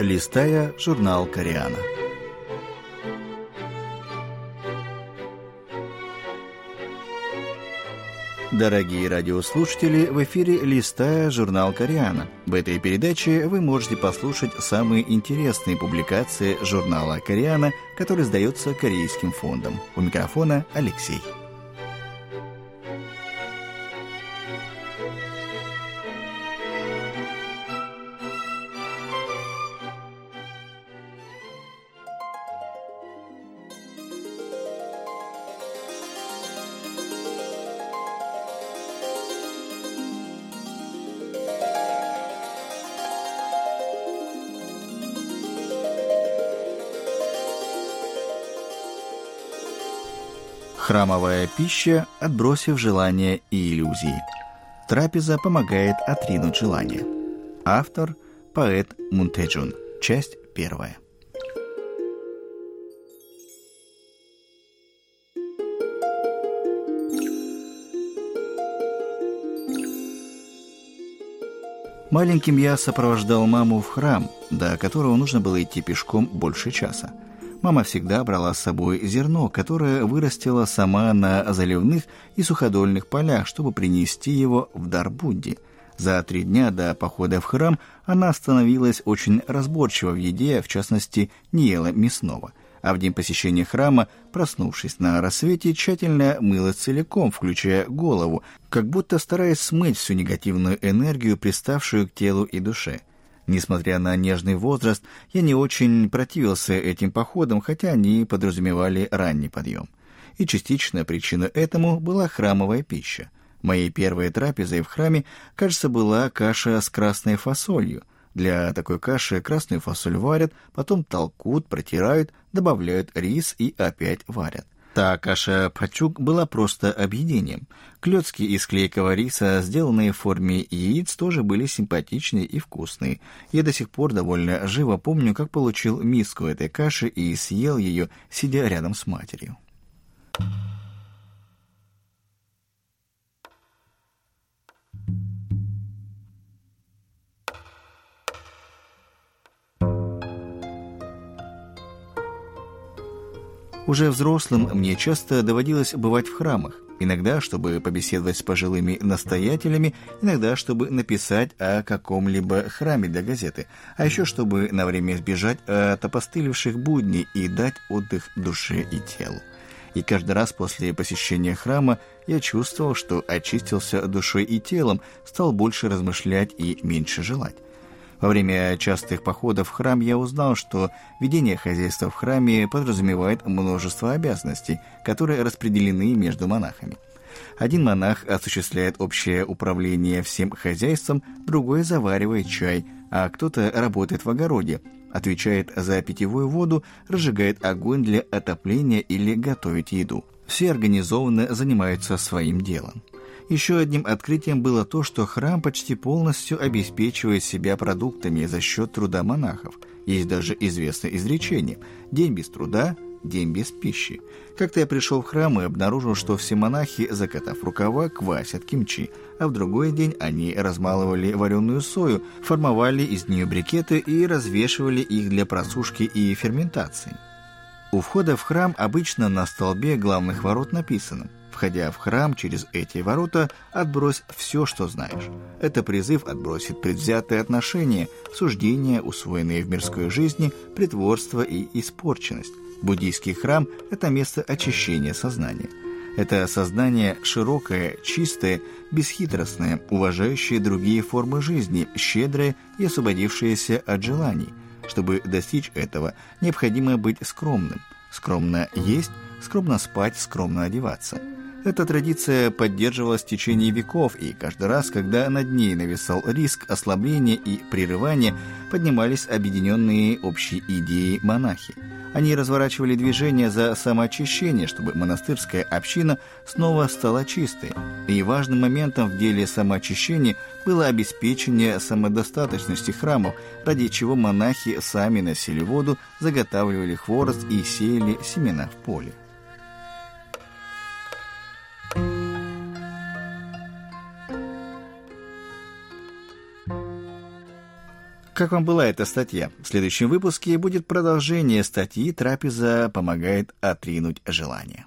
листая журнал «Кориана». Дорогие радиослушатели, в эфире «Листая журнал Кориана». В этой передаче вы можете послушать самые интересные публикации журнала Кориана, который сдается Корейским фондом. У микрофона Алексей. Храмовая пища, отбросив желания и иллюзии. Трапеза помогает отринуть желание. Автор – поэт Мунтеджун. Часть первая. Маленьким я сопровождал маму в храм, до которого нужно было идти пешком больше часа – Мама всегда брала с собой зерно, которое вырастила сама на заливных и суходольных полях, чтобы принести его в дар Будде. За три дня до похода в храм она становилась очень разборчива в еде, в частности, не ела мясного. А в день посещения храма, проснувшись на рассвете, тщательно мыла целиком, включая голову, как будто стараясь смыть всю негативную энергию, приставшую к телу и душе – Несмотря на нежный возраст, я не очень противился этим походам, хотя они подразумевали ранний подъем. И частичная причина этому была храмовая пища. Моей первой трапезой в храме, кажется, была каша с красной фасолью. Для такой каши красную фасоль варят, потом толкут, протирают, добавляют рис и опять варят. Та каша пачук была просто объедением. Клетки из клейкого риса, сделанные в форме яиц, тоже были симпатичные и вкусные. Я до сих пор довольно живо помню, как получил миску этой каши и съел ее, сидя рядом с матерью. Уже взрослым мне часто доводилось бывать в храмах. Иногда, чтобы побеседовать с пожилыми настоятелями, иногда, чтобы написать о каком-либо храме для газеты, а еще, чтобы на время избежать от опостылевших будней и дать отдых душе и телу. И каждый раз после посещения храма я чувствовал, что очистился душой и телом, стал больше размышлять и меньше желать. Во время частых походов в храм я узнал, что ведение хозяйства в храме подразумевает множество обязанностей, которые распределены между монахами. Один монах осуществляет общее управление всем хозяйством, другой заваривает чай, а кто-то работает в огороде, отвечает за питьевую воду, разжигает огонь для отопления или готовит еду. Все организованно занимаются своим делом. Еще одним открытием было то, что храм почти полностью обеспечивает себя продуктами за счет труда монахов. Есть даже известное изречение «день без труда, день без пищи». Как-то я пришел в храм и обнаружил, что все монахи, закатав рукава, квасят кимчи, а в другой день они размалывали вареную сою, формовали из нее брикеты и развешивали их для просушки и ферментации. У входа в храм обычно на столбе главных ворот написано Входя в храм через эти ворота, отбрось все, что знаешь. Это призыв отбросит предвзятые отношения, суждения, усвоенные в мирской жизни, притворство и испорченность. Буддийский храм – это место очищения сознания. Это сознание широкое, чистое, бесхитростное, уважающее другие формы жизни, щедрое и освободившееся от желаний. Чтобы достичь этого, необходимо быть скромным. Скромно есть, скромно спать, скромно одеваться – эта традиция поддерживалась в течение веков, и каждый раз, когда над ней нависал риск ослабления и прерывания, поднимались объединенные общей идеей монахи. Они разворачивали движение за самоочищение, чтобы монастырская община снова стала чистой. И важным моментом в деле самоочищения было обеспечение самодостаточности храмов, ради чего монахи сами носили воду, заготавливали хворост и сеяли семена в поле. Как вам была эта статья? В следующем выпуске будет продолжение статьи «Трапеза помогает отринуть желание».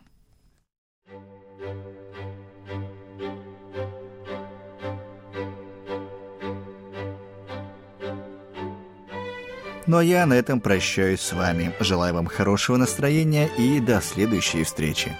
Ну а я на этом прощаюсь с вами. Желаю вам хорошего настроения и до следующей встречи.